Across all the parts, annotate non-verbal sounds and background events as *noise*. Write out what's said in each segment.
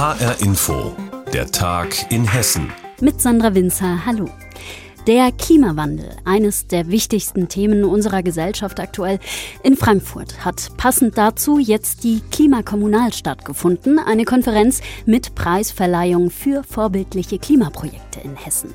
HR Info, der Tag in Hessen. Mit Sandra Winzer, hallo. Der Klimawandel, eines der wichtigsten Themen unserer Gesellschaft aktuell. In Frankfurt hat passend dazu jetzt die Klimakommunal stattgefunden, eine Konferenz mit Preisverleihung für vorbildliche Klimaprojekte in Hessen.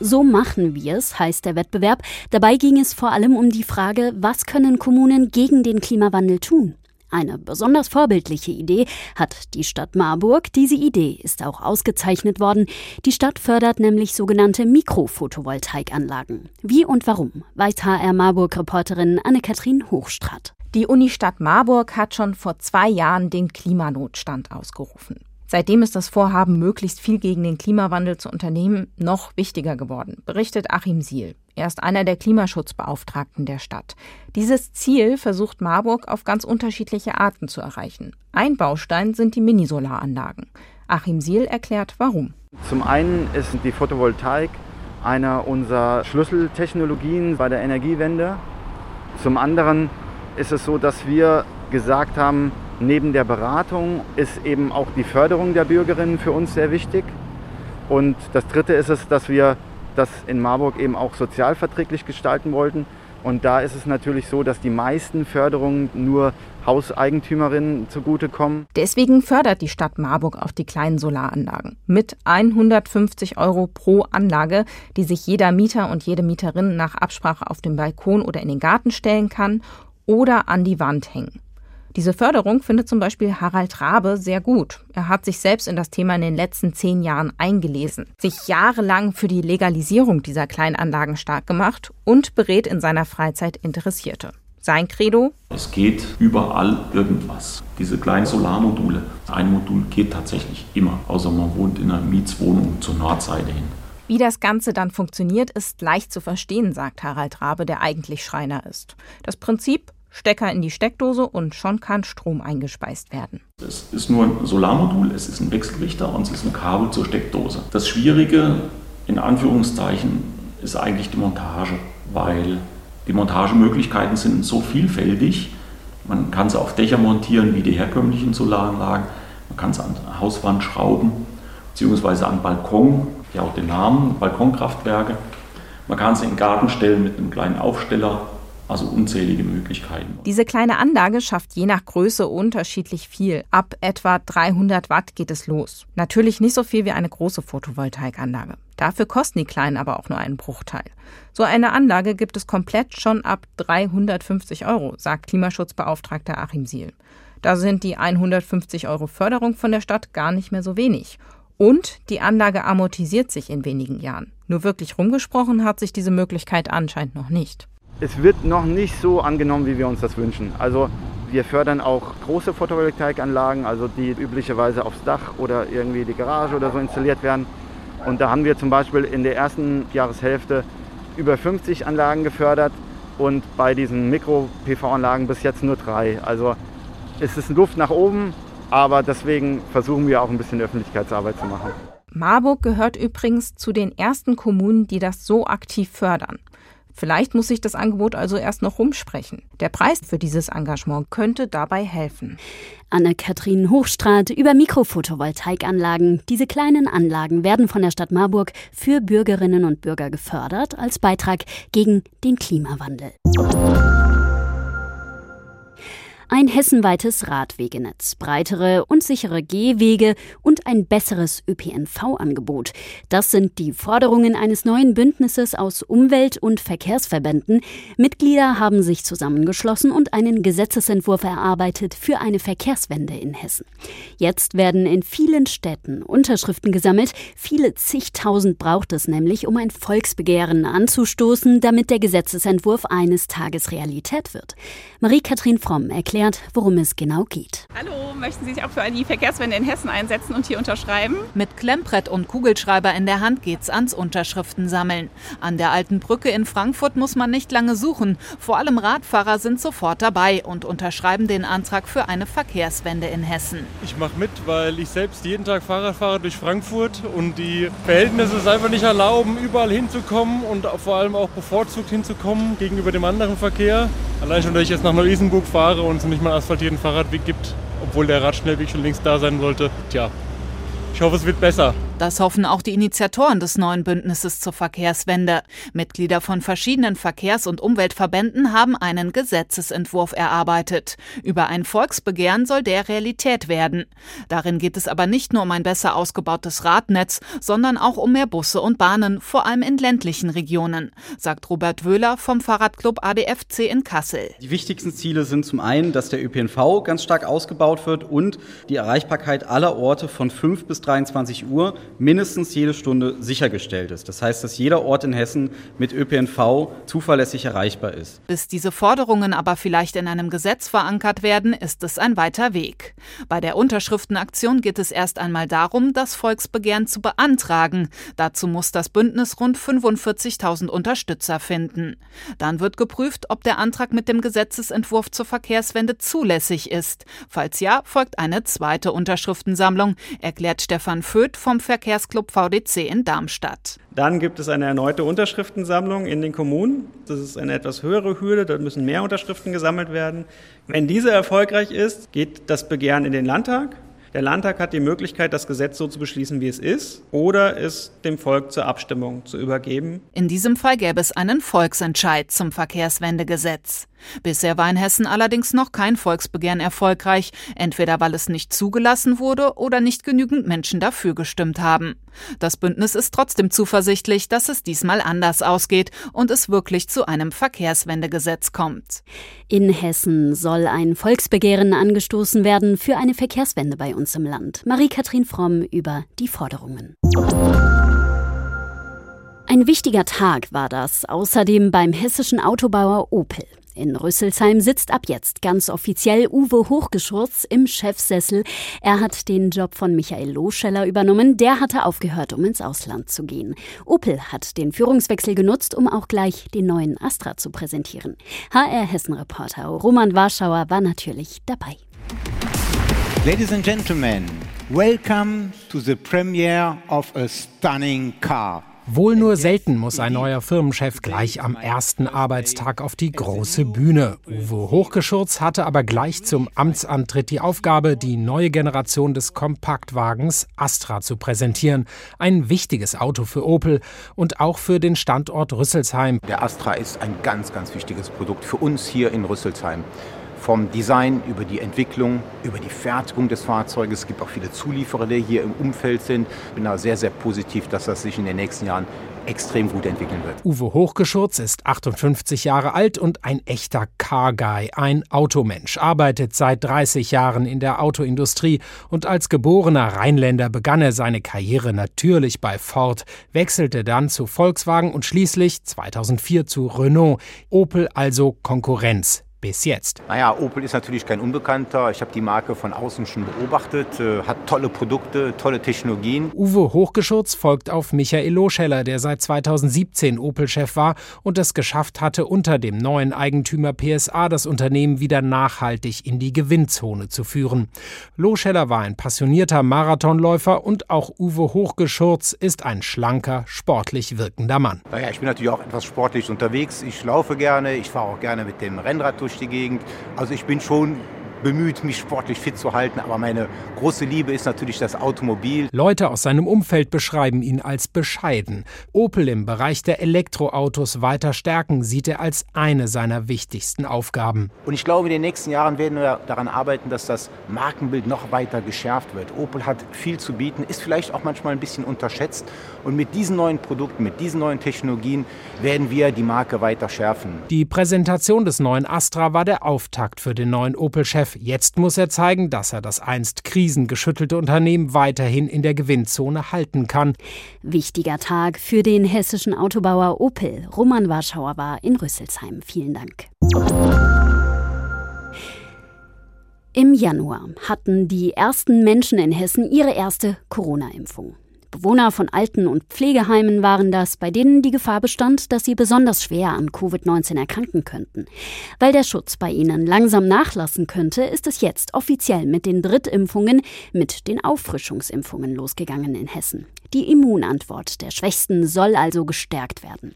So machen wir es, heißt der Wettbewerb. Dabei ging es vor allem um die Frage, was können Kommunen gegen den Klimawandel tun? Eine besonders vorbildliche Idee hat die Stadt Marburg. Diese Idee ist auch ausgezeichnet worden. Die Stadt fördert nämlich sogenannte Mikrophotovoltaikanlagen. Wie und warum, weiß HR Marburg-Reporterin Anne-Kathrin Hochstrat. Die Unistadt Marburg hat schon vor zwei Jahren den Klimanotstand ausgerufen. Seitdem ist das Vorhaben, möglichst viel gegen den Klimawandel zu unternehmen, noch wichtiger geworden, berichtet Achim Siel. Er ist einer der Klimaschutzbeauftragten der Stadt. Dieses Ziel versucht Marburg auf ganz unterschiedliche Arten zu erreichen. Ein Baustein sind die Minisolaranlagen. Achim Siel erklärt, warum. Zum einen ist die Photovoltaik einer unserer Schlüsseltechnologien bei der Energiewende. Zum anderen ist es so, dass wir gesagt haben, Neben der Beratung ist eben auch die Förderung der Bürgerinnen für uns sehr wichtig. Und das Dritte ist es, dass wir das in Marburg eben auch sozialverträglich gestalten wollten. Und da ist es natürlich so, dass die meisten Förderungen nur Hauseigentümerinnen zugutekommen. Deswegen fördert die Stadt Marburg auch die kleinen Solaranlagen mit 150 Euro pro Anlage, die sich jeder Mieter und jede Mieterin nach Absprache auf den Balkon oder in den Garten stellen kann oder an die Wand hängen. Diese Förderung findet zum Beispiel Harald Rabe sehr gut. Er hat sich selbst in das Thema in den letzten zehn Jahren eingelesen, sich jahrelang für die Legalisierung dieser Kleinanlagen stark gemacht und berät in seiner Freizeit Interessierte. Sein Credo? Es geht überall irgendwas. Diese kleinen Solarmodule. Ein Modul geht tatsächlich immer, außer man wohnt in einer Mietswohnung zur Nordseite hin. Wie das Ganze dann funktioniert, ist leicht zu verstehen, sagt Harald Rabe, der eigentlich Schreiner ist. Das Prinzip Stecker in die Steckdose und schon kann Strom eingespeist werden. Es ist nur ein Solarmodul, es ist ein Wechselrichter und es ist ein Kabel zur Steckdose. Das Schwierige, in Anführungszeichen, ist eigentlich die Montage, weil die Montagemöglichkeiten sind so vielfältig. Man kann sie auf Dächer montieren wie die herkömmlichen Solaranlagen. Man kann es an Hauswand schrauben, beziehungsweise an Balkon, ja auch den Namen, Balkonkraftwerke. Man kann sie in den Garten stellen mit einem kleinen Aufsteller also unzählige Möglichkeiten. Diese kleine Anlage schafft je nach Größe unterschiedlich viel. Ab etwa 300 Watt geht es los. Natürlich nicht so viel wie eine große Photovoltaikanlage. Dafür kosten die kleinen aber auch nur einen Bruchteil. So eine Anlage gibt es komplett schon ab 350 Euro, sagt Klimaschutzbeauftragter Achim Siel. Da sind die 150 Euro Förderung von der Stadt gar nicht mehr so wenig. Und die Anlage amortisiert sich in wenigen Jahren. Nur wirklich rumgesprochen hat sich diese Möglichkeit anscheinend noch nicht es wird noch nicht so angenommen, wie wir uns das wünschen. Also wir fördern auch große Photovoltaikanlagen, also die üblicherweise aufs Dach oder irgendwie die Garage oder so installiert werden. Und da haben wir zum Beispiel in der ersten Jahreshälfte über 50 Anlagen gefördert und bei diesen Mikro-PV-Anlagen bis jetzt nur drei. Also es ist Luft nach oben, aber deswegen versuchen wir auch ein bisschen Öffentlichkeitsarbeit zu machen. Marburg gehört übrigens zu den ersten Kommunen, die das so aktiv fördern. Vielleicht muss sich das Angebot also erst noch rumsprechen. Der Preis für dieses Engagement könnte dabei helfen. Anne-Kathrin Hochstraat über Mikrophotovoltaikanlagen. Diese kleinen Anlagen werden von der Stadt Marburg für Bürgerinnen und Bürger gefördert als Beitrag gegen den Klimawandel. Ein hessenweites Radwegenetz, breitere und sichere Gehwege und ein besseres ÖPNV-Angebot. Das sind die Forderungen eines neuen Bündnisses aus Umwelt- und Verkehrsverbänden. Mitglieder haben sich zusammengeschlossen und einen Gesetzesentwurf erarbeitet für eine Verkehrswende in Hessen. Jetzt werden in vielen Städten Unterschriften gesammelt. Viele zigtausend braucht es nämlich, um ein Volksbegehren anzustoßen, damit der Gesetzesentwurf eines Tages Realität wird. Marie-Kathrin Fromm erklärt, erklärt, worum es genau geht. Hallo, möchten Sie sich auch für die Verkehrswende in Hessen einsetzen und hier unterschreiben? Mit Klemmbrett und Kugelschreiber in der Hand geht's ans Unterschriften sammeln. An der alten Brücke in Frankfurt muss man nicht lange suchen. Vor allem Radfahrer sind sofort dabei und unterschreiben den Antrag für eine Verkehrswende in Hessen. Ich mache mit, weil ich selbst jeden Tag Fahrrad fahre durch Frankfurt und die Verhältnisse es einfach nicht erlauben, überall hinzukommen und vor allem auch bevorzugt hinzukommen gegenüber dem anderen Verkehr. Allein schon, dass ich jetzt nach Neu-Isenburg fahre und es nicht mal einen asphaltierten Fahrradweg gibt. obwohl der Radschnellweg schon längst da sein sollte. Tja, ich hoffe, es wird besser. Das hoffen auch die Initiatoren des neuen Bündnisses zur Verkehrswende. Mitglieder von verschiedenen Verkehrs- und Umweltverbänden haben einen Gesetzesentwurf erarbeitet. Über ein Volksbegehren soll der Realität werden. Darin geht es aber nicht nur um ein besser ausgebautes Radnetz, sondern auch um mehr Busse und Bahnen, vor allem in ländlichen Regionen, sagt Robert Wöhler vom Fahrradclub ADFC in Kassel. Die wichtigsten Ziele sind zum einen, dass der ÖPNV ganz stark ausgebaut wird und die Erreichbarkeit aller Orte von 5 bis 23 Uhr mindestens jede Stunde sichergestellt ist. Das heißt, dass jeder Ort in Hessen mit ÖPNV zuverlässig erreichbar ist. Bis diese Forderungen aber vielleicht in einem Gesetz verankert werden, ist es ein weiter Weg. Bei der Unterschriftenaktion geht es erst einmal darum, das Volksbegehren zu beantragen. Dazu muss das Bündnis rund 45.000 Unterstützer finden. Dann wird geprüft, ob der Antrag mit dem Gesetzesentwurf zur Verkehrswende zulässig ist. Falls ja, folgt eine zweite Unterschriftensammlung, erklärt Stefan Föth vom Ver Verkehrsclub VDC in Darmstadt. Dann gibt es eine erneute Unterschriftensammlung in den Kommunen. Das ist eine etwas höhere Hürde, dort müssen mehr Unterschriften gesammelt werden. Wenn diese erfolgreich ist, geht das Begehren in den Landtag. Der Landtag hat die Möglichkeit, das Gesetz so zu beschließen, wie es ist, oder es dem Volk zur Abstimmung zu übergeben. In diesem Fall gäbe es einen Volksentscheid zum Verkehrswendegesetz. Bisher war in Hessen allerdings noch kein Volksbegehren erfolgreich, entweder weil es nicht zugelassen wurde oder nicht genügend Menschen dafür gestimmt haben. Das Bündnis ist trotzdem zuversichtlich, dass es diesmal anders ausgeht und es wirklich zu einem Verkehrswendegesetz kommt. In Hessen soll ein Volksbegehren angestoßen werden für eine Verkehrswende bei uns im Land. Marie-Kathrin Fromm über die Forderungen. Ein wichtiger Tag war das außerdem beim hessischen Autobauer Opel. In Rüsselsheim sitzt ab jetzt ganz offiziell Uwe Hochgeschurz im Chefsessel. Er hat den Job von Michael Loscheller übernommen. Der hatte aufgehört, um ins Ausland zu gehen. Opel hat den Führungswechsel genutzt, um auch gleich den neuen Astra zu präsentieren. HR Hessen-Reporter Roman Warschauer war natürlich dabei. Ladies and Gentlemen, welcome to the premiere of a stunning car. Wohl nur selten muss ein neuer Firmenchef gleich am ersten Arbeitstag auf die große Bühne. Uwe Hochgeschurz hatte aber gleich zum Amtsantritt die Aufgabe, die neue Generation des Kompaktwagens Astra zu präsentieren. Ein wichtiges Auto für Opel und auch für den Standort Rüsselsheim. Der Astra ist ein ganz, ganz wichtiges Produkt für uns hier in Rüsselsheim vom Design über die Entwicklung, über die Fertigung des Fahrzeuges. Es gibt auch viele Zulieferer, die hier im Umfeld sind. Ich bin da sehr, sehr positiv, dass das sich in den nächsten Jahren extrem gut entwickeln wird. Uwe Hochgeschurz ist 58 Jahre alt und ein echter Car-Guy, ein Automensch, arbeitet seit 30 Jahren in der Autoindustrie und als geborener Rheinländer begann er seine Karriere natürlich bei Ford, wechselte dann zu Volkswagen und schließlich 2004 zu Renault. Opel also Konkurrenz bis jetzt. Naja, Opel ist natürlich kein Unbekannter. Ich habe die Marke von außen schon beobachtet, äh, hat tolle Produkte, tolle Technologien. Uwe Hochgeschurz folgt auf Michael Loscheller, der seit 2017 Opel-Chef war und es geschafft hatte, unter dem neuen Eigentümer PSA das Unternehmen wieder nachhaltig in die Gewinnzone zu führen. Loscheller war ein passionierter Marathonläufer und auch Uwe Hochgeschurz ist ein schlanker, sportlich wirkender Mann. Naja, ich bin natürlich auch etwas sportlich unterwegs. Ich laufe gerne, ich fahre auch gerne mit dem Rennrad durch durch die Gegend. Also ich bin schon bemüht, mich sportlich fit zu halten, aber meine große Liebe ist natürlich das Automobil. Leute aus seinem Umfeld beschreiben ihn als bescheiden. Opel im Bereich der Elektroautos weiter stärken sieht er als eine seiner wichtigsten Aufgaben. Und ich glaube, in den nächsten Jahren werden wir daran arbeiten, dass das Markenbild noch weiter geschärft wird. Opel hat viel zu bieten, ist vielleicht auch manchmal ein bisschen unterschätzt. Und mit diesen neuen Produkten, mit diesen neuen Technologien werden wir die Marke weiter schärfen. Die Präsentation des neuen Astra war der Auftakt für den neuen Opel-Chef Jetzt muss er zeigen, dass er das einst krisengeschüttelte Unternehmen weiterhin in der Gewinnzone halten kann. Wichtiger Tag für den hessischen Autobauer Opel. Roman Warschauer war in Rüsselsheim. Vielen Dank. Im Januar hatten die ersten Menschen in Hessen ihre erste Corona-Impfung. Bewohner von Alten- und Pflegeheimen waren das, bei denen die Gefahr bestand, dass sie besonders schwer an Covid-19 erkranken könnten. Weil der Schutz bei ihnen langsam nachlassen könnte, ist es jetzt offiziell mit den Drittimpfungen, mit den Auffrischungsimpfungen losgegangen in Hessen. Die Immunantwort der Schwächsten soll also gestärkt werden.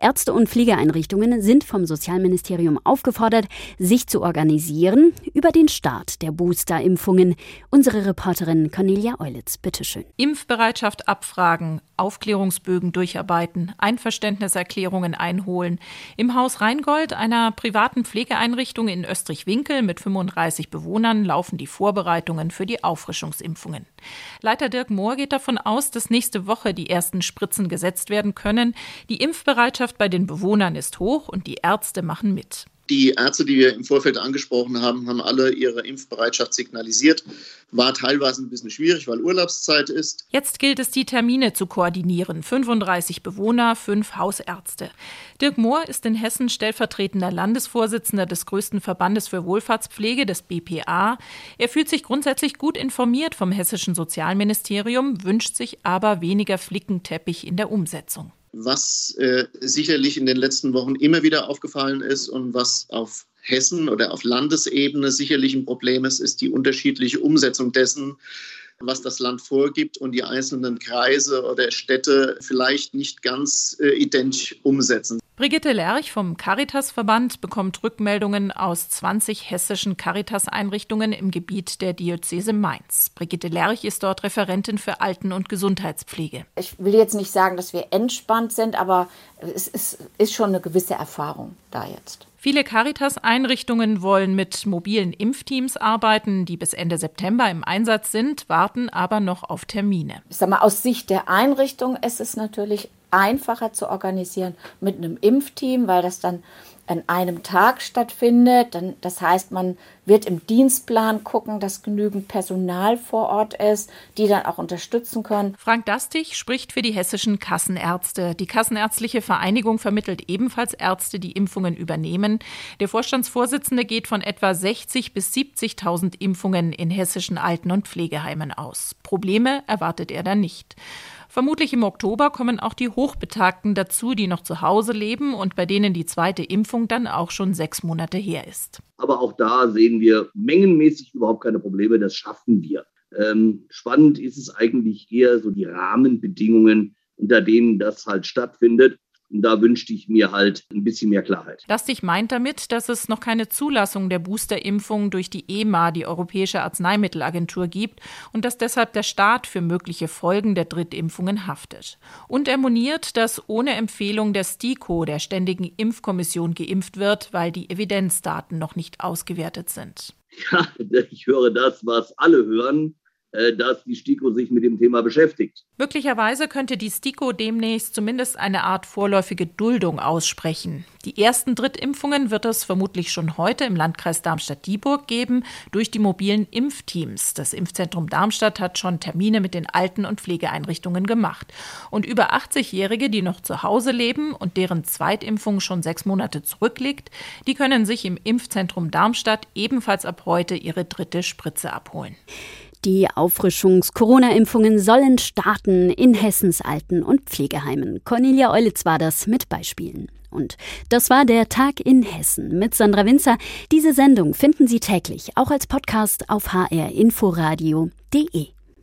Ärzte und Pflegeeinrichtungen sind vom Sozialministerium aufgefordert, sich zu organisieren über den Start der Boosterimpfungen. Unsere Reporterin Cornelia Eulitz, bitteschön. Impfbereitschaft abfragen, Aufklärungsbögen durcharbeiten, Einverständniserklärungen einholen. Im Haus Rheingold, einer privaten Pflegeeinrichtung in Österreich-Winkel mit 35 Bewohnern, laufen die Vorbereitungen für die Auffrischungsimpfungen. Leiter Dirk Mohr geht davon aus, dass nächste Woche die ersten Spritzen gesetzt werden können. Die Impfbereitschaft bei den Bewohnern ist hoch und die Ärzte machen mit. Die Ärzte, die wir im Vorfeld angesprochen haben, haben alle ihre Impfbereitschaft signalisiert. War teilweise ein bisschen schwierig, weil Urlaubszeit ist. Jetzt gilt es, die Termine zu koordinieren. 35 Bewohner, fünf Hausärzte. Dirk Mohr ist in Hessen stellvertretender Landesvorsitzender des größten Verbandes für Wohlfahrtspflege, des BPA. Er fühlt sich grundsätzlich gut informiert vom hessischen Sozialministerium, wünscht sich aber weniger Flickenteppich in der Umsetzung. Was äh, sicherlich in den letzten Wochen immer wieder aufgefallen ist und was auf Hessen oder auf Landesebene sicherlich ein Problem ist, ist die unterschiedliche Umsetzung dessen, was das Land vorgibt und die einzelnen Kreise oder Städte vielleicht nicht ganz äh, identisch umsetzen. Brigitte Lerch vom Caritas-Verband bekommt Rückmeldungen aus 20 hessischen Caritas-Einrichtungen im Gebiet der Diözese Mainz. Brigitte Lerch ist dort Referentin für Alten- und Gesundheitspflege. Ich will jetzt nicht sagen, dass wir entspannt sind, aber es ist, ist schon eine gewisse Erfahrung da jetzt. Viele Caritas-Einrichtungen wollen mit mobilen Impfteams arbeiten, die bis Ende September im Einsatz sind, warten aber noch auf Termine. Ich sag mal, aus Sicht der Einrichtung ist es natürlich einfacher zu organisieren mit einem Impfteam, weil das dann an einem Tag stattfindet. Dann, das heißt, man wird im Dienstplan gucken, dass genügend Personal vor Ort ist, die dann auch unterstützen können. Frank Dastig spricht für die hessischen Kassenärzte. Die Kassenärztliche Vereinigung vermittelt ebenfalls Ärzte, die Impfungen übernehmen. Der Vorstandsvorsitzende geht von etwa 60 bis 70.000 Impfungen in hessischen Alten- und Pflegeheimen aus. Probleme erwartet er da nicht. Vermutlich im Oktober kommen auch die Hochbetagten dazu, die noch zu Hause leben und bei denen die zweite Impfung dann auch schon sechs Monate her ist. Aber auch da sehen wir mengenmäßig überhaupt keine Probleme. Das schaffen wir. Ähm, spannend ist es eigentlich eher so die Rahmenbedingungen, unter denen das halt stattfindet. Und da wünschte ich mir halt ein bisschen mehr Klarheit. Lastig meint damit, dass es noch keine Zulassung der Boosterimpfung durch die EMA, die Europäische Arzneimittelagentur, gibt und dass deshalb der Staat für mögliche Folgen der Drittimpfungen haftet. Und er moniert, dass ohne Empfehlung der STIKO, der Ständigen Impfkommission, geimpft wird, weil die Evidenzdaten noch nicht ausgewertet sind. Ja, *laughs* ich höre das, was alle hören. Äh, dass die STIKO sich mit dem Thema beschäftigt. Möglicherweise könnte die STIKO demnächst zumindest eine Art vorläufige Duldung aussprechen. Die ersten Drittimpfungen wird es vermutlich schon heute im Landkreis Darmstadt-Dieburg geben durch die mobilen Impfteams. Das Impfzentrum Darmstadt hat schon Termine mit den Alten- und Pflegeeinrichtungen gemacht. Und über 80-Jährige, die noch zu Hause leben und deren Zweitimpfung schon sechs Monate zurückliegt, die können sich im Impfzentrum Darmstadt ebenfalls ab heute ihre dritte Spritze abholen. Die Auffrischungs-Corona-Impfungen sollen starten in Hessens Alten- und Pflegeheimen. Cornelia Eulitz war das mit Beispielen. Und das war der Tag in Hessen mit Sandra Winzer. Diese Sendung finden Sie täglich auch als Podcast auf hrinforadio.de.